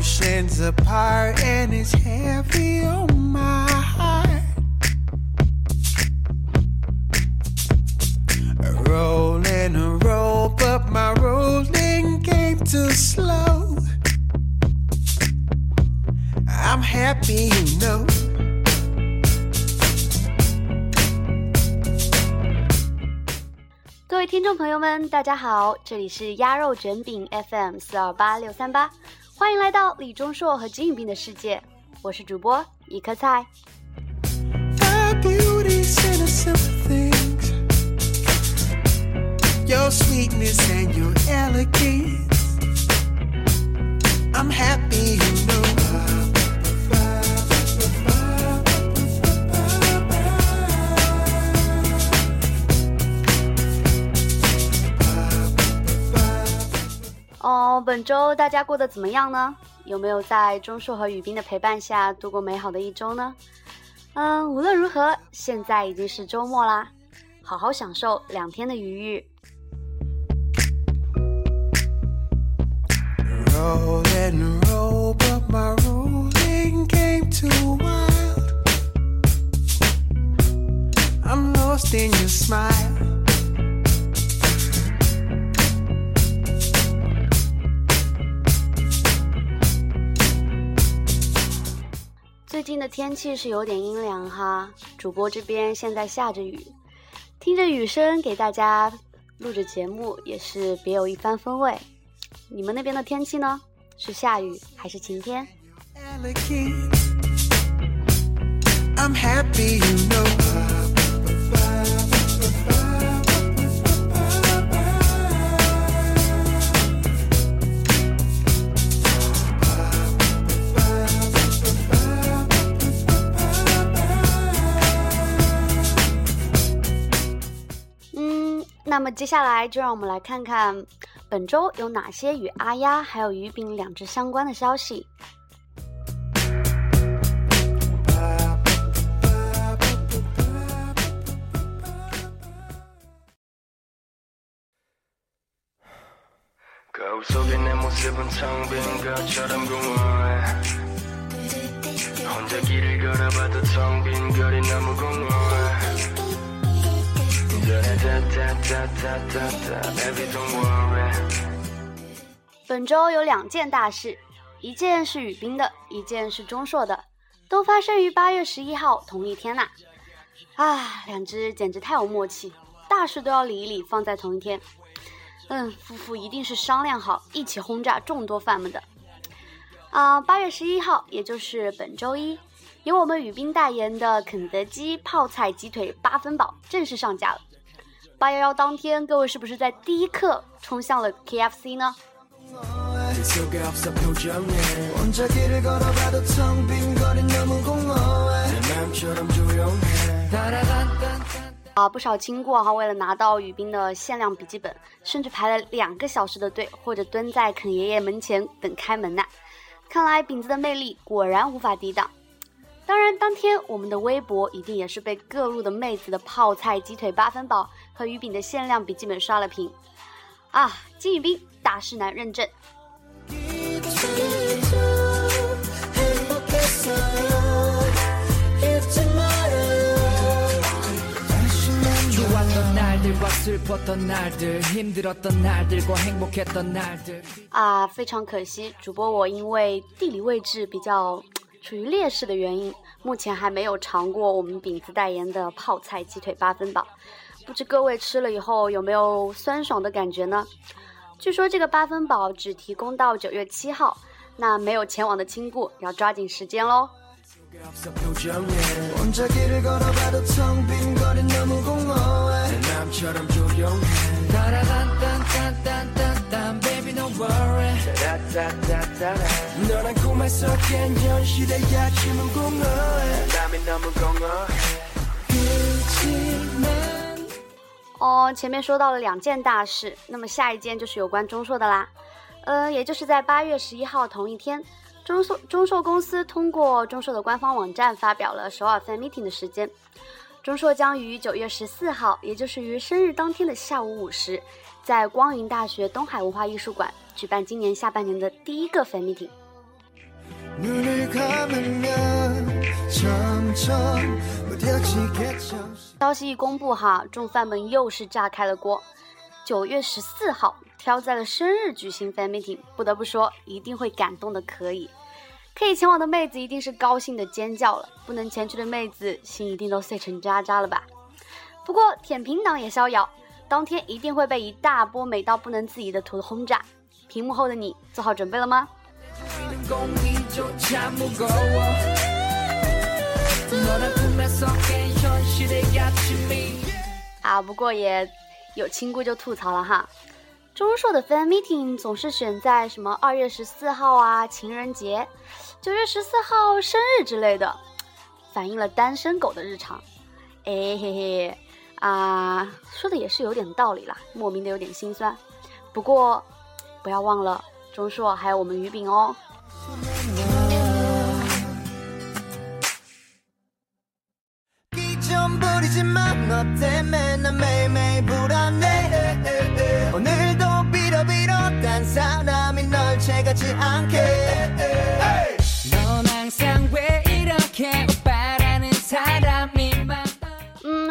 oceans apart, and it's heavy on my heart. Rolling a roll, but my rolling came too slow. I'm happy, you know. 各位听众朋友们，大家好，这里是鸭肉卷饼 FM 四二八六三八，欢迎来到李钟硕和金宇彬的世界，我是主播一颗菜。I'm happy you know. 本周大家过得怎么样呢？有没有在钟硕和雨斌的陪伴下度过美好的一周呢？嗯，无论如何，现在已经是周末啦，好好享受两天的余裕。天气是有点阴凉哈，主播这边现在下着雨，听着雨声给大家录着节目也是别有一番风味。你们那边的天气呢？是下雨还是晴天？I'm happy, you know. “那么接下来就让我们来看看本周有哪些与阿丫还有鱼饼两只相关的消息。本周有两件大事，一件是雨冰的，一件是钟硕的，都发生于八月十一号同一天呐、啊，两只简直太有默契，大事都要理一理，放在同一天。嗯，夫妇一定是商量好，一起轰炸众多饭们的。啊，八月十一号，也就是本周一，由我们雨冰代言的肯德基泡菜鸡腿八分饱正式上架了。八幺幺当天，各位是不是在第一刻冲向了 K F C 呢？啊，不少经过哈，为了拿到雨冰的限量笔记本，甚至排了两个小时的队，或者蹲在肯爷爷门前等开门呐。看来饼子的魅力果然无法抵挡。当然当天我们的微博一定也是被各路的妹子的泡菜鸡腿八分饱和鱼饼的限量笔记本刷了屏啊，金宇彬，大师男认证。啊，非常可惜，主播我因为地理位置比较。处于劣势的原因，目前还没有尝过我们饼子代言的泡菜鸡腿八分饱。不知各位吃了以后有没有酸爽的感觉呢？据说这个八分饱只提供到九月七号，那没有前往的亲故要抓紧时间喽。속에 없어 표정에 혼자 길을 걸어봐도 텅 빈 거리 너무 공허해 내 마음처럼 조용해 따라단단단단단 baby don't worry 너란 꿈에 섞인 현실의 야침은 공허해 땀이 너무 공허해 그치만 哦，前面说到了两件大事，那么下一件就是有关中硕的啦。呃，也就是在八月十一号同一天，中硕中硕公司通过中硕的官方网站发表了首尔 fan meeting 的时间。中硕将于九月十四号，也就是于生日当天的下午五时， 在光云大学东海文化艺术馆举办今年下半年的第一个 fan meeting。消息一公布哈，众饭们又是炸开了锅。九月十四号挑在了生日举行 fan meeting，不得不说一定会感动的可以。可以前往的妹子一定是高兴的尖叫了，不能前去的妹子心一定都碎成渣渣了吧？不过舔屏党也逍遥，当天一定会被一大波美到不能自已的图轰炸。屏幕后的你做好准备了吗？啊，不过也有亲姑就吐槽了哈，钟硕的 fan meeting 总是选在什么二月十四号啊，情人节，九月十四号生日之类的，反映了单身狗的日常。哎嘿嘿，啊，说的也是有点道理啦，莫名的有点心酸。不过不要忘了钟硕还有我们鱼饼哦。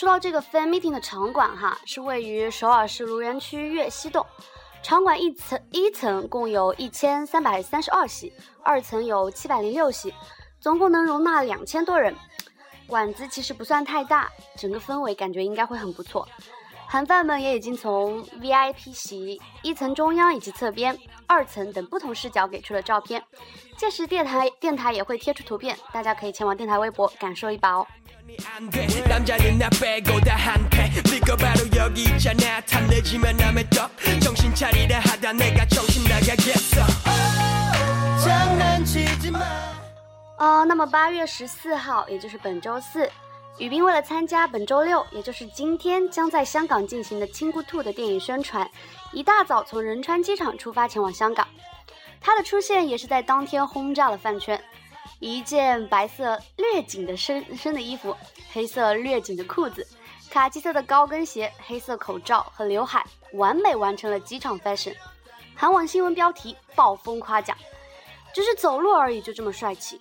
说到这个 fan meeting 的场馆哈，是位于首尔市卢园区岳西洞。场馆一层一层共有一千三百三十二席，二层有七百零六席，总共能容纳两千多人。馆子其实不算太大，整个氛围感觉应该会很不错。韩范们也已经从 VIP 席一层中央以及侧边、二层等不同视角给出了照片。届时电台电台也会贴出图片，大家可以前往电台微博感受一把哦。哦，那么八月十四号，也就是本周四，宇彬为了参加本周六，也就是今天将在香港进行的《亲姑兔》的电影宣传，一大早从仁川机场出发前往香港。他的出现也是在当天轰炸了饭圈，一件白色略紧的深深的衣服，黑色略紧的裤子，卡其色的高跟鞋，黑色口罩和刘海，完美完成了机场 fashion。韩网新闻标题暴风夸奖，只是走路而已就这么帅气。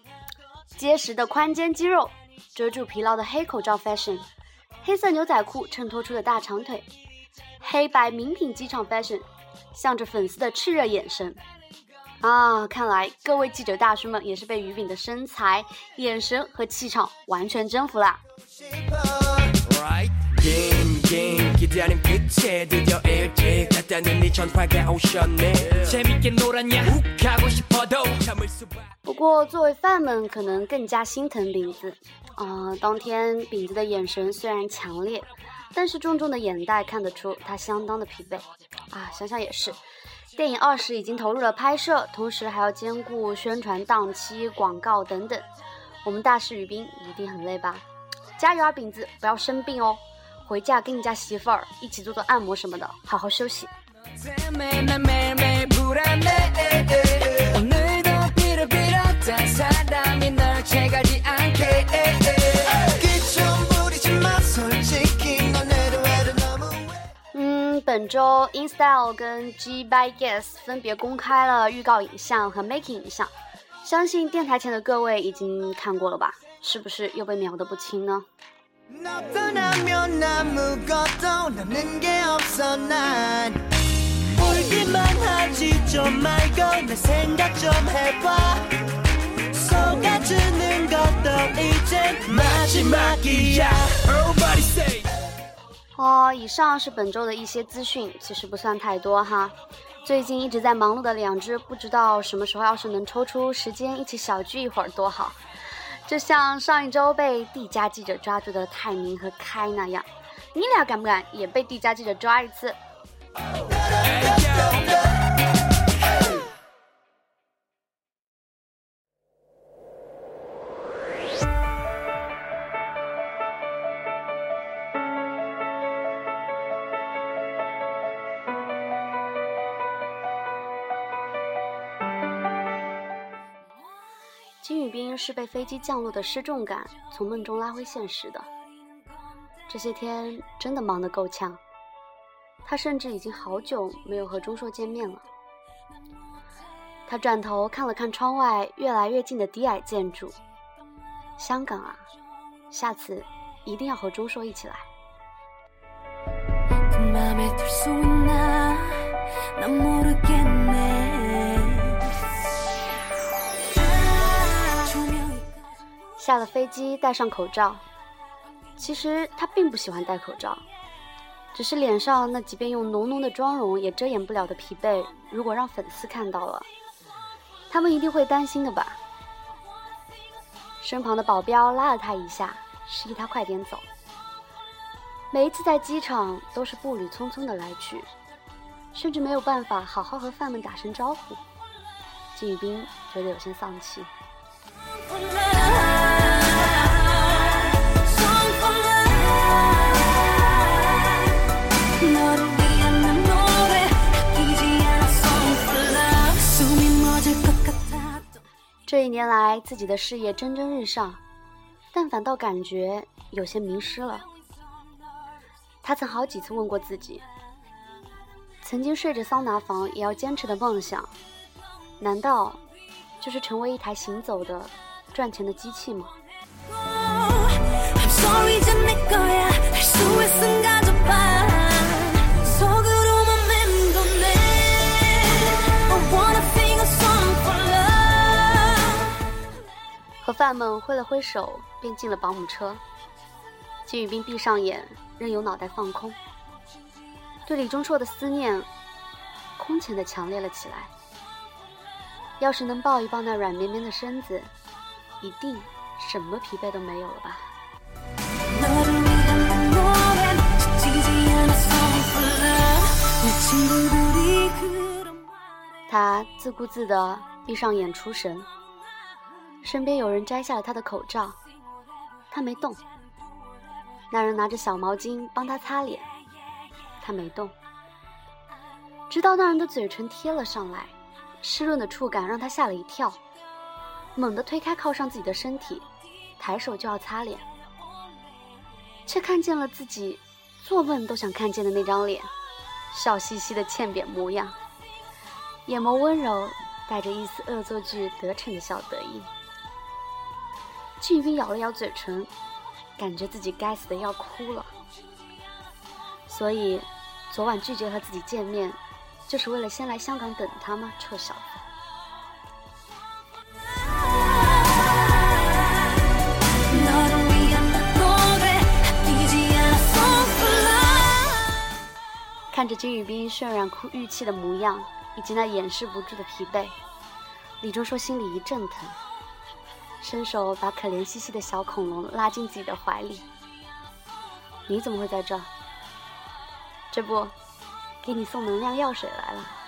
结实的宽肩肌肉，遮住疲劳的黑口罩 fashion，黑色牛仔裤衬托出的大长腿，黑白名品机场 fashion，向着粉丝的炽热眼神。啊，看来各位记者大叔们也是被于饼的身材、眼神和气场完全征服啦不过，作为饭们，可能更加心疼饼子。啊，当天饼子的眼神虽然强烈，但是重重的眼袋看得出他相当的疲惫。啊，想想也是，电影二十已经投入了拍摄，同时还要兼顾宣传档期、广告等等。我们大师雨冰一定很累吧？加油啊，饼子，不要生病哦！回家跟你家媳妇儿一起做做按摩什么的，好好休息。嗯，本周 InStyle 跟 G by Guess 分别公开了预告影像和 Making 影像，相信电台前的各位已经看过了吧？是不是又被瞄得不轻呢？哦，以上是本周的一些资讯，其实不算太多哈。最近一直在忙碌的两只，不知道什么时候要是能抽出时间一起小聚一会儿多好。就像上一周被地家记者抓住的泰明和开那样，你俩敢不敢也被地家记者抓一次？金宇彬是被飞机降落的失重感从梦中拉回现实的。这些天真的忙得够呛，他甚至已经好久没有和钟硕见面了。他转头看了看窗外越来越近的低矮建筑。香港啊，下次一定要和钟硕一起来。下了飞机，戴上口罩。其实他并不喜欢戴口罩，只是脸上那即便用浓浓的妆容也遮掩不了的疲惫，如果让粉丝看到了，他们一定会担心的吧。身旁的保镖拉了他一下，示意他快点走。每一次在机场都是步履匆匆的来去，甚至没有办法好好和饭们打声招呼。金宇彬觉得有些丧气。这一年来，自己的事业蒸蒸日上，但反倒感觉有些迷失了。他曾好几次问过自己：曾经睡着桑拿房也要坚持的梦想，难道就是成为一台行走的赚钱的机器吗？和饭们挥了挥手，便进了保姆车。金宇彬闭上眼，任由脑袋放空。对李钟硕的思念，空前的强烈了起来。要是能抱一抱那软绵绵的身子，一定什么疲惫都没有了吧。他自顾自地闭上眼出神。身边有人摘下了他的口罩，他没动。那人拿着小毛巾帮他擦脸，他没动。直到那人的嘴唇贴了上来，湿润的触感让他吓了一跳，猛地推开靠上自己的身体，抬手就要擦脸，却看见了自己做梦都想看见的那张脸，笑嘻嘻的欠扁模样，眼眸温柔，带着一丝恶作剧得逞的小得意。季宇彬咬了咬嘴唇，感觉自己该死的要哭了。所以，昨晚拒绝和自己见面，就是为了先来香港等他吗？臭小子！看着金宇彬渲染哭玉气的模样，以及那掩饰不住的疲惫，李钟硕心里一阵疼。伸手把可怜兮兮的小恐龙拉进自己的怀里。你怎么会在这？这不，给你送能量药水来了。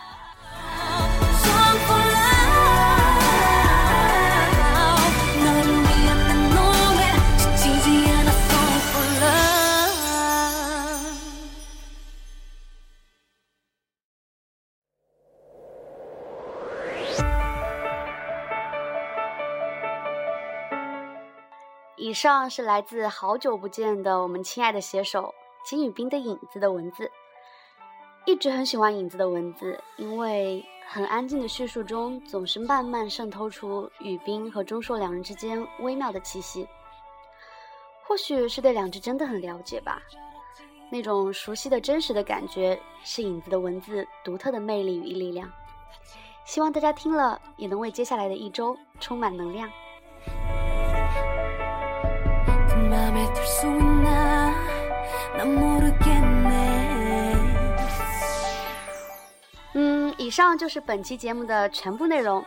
以上是来自好久不见的我们亲爱的写手金宇彬的影子的文字。一直很喜欢影子的文字，因为很安静的叙述中，总是慢慢渗透出宇彬和钟硕两人之间微妙的气息。或许是对两只真的很了解吧，那种熟悉的真实的感觉，是影子的文字独特的魅力与力量。希望大家听了也能为接下来的一周充满能量。上就是本期节目的全部内容。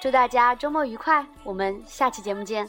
祝大家周末愉快，我们下期节目见。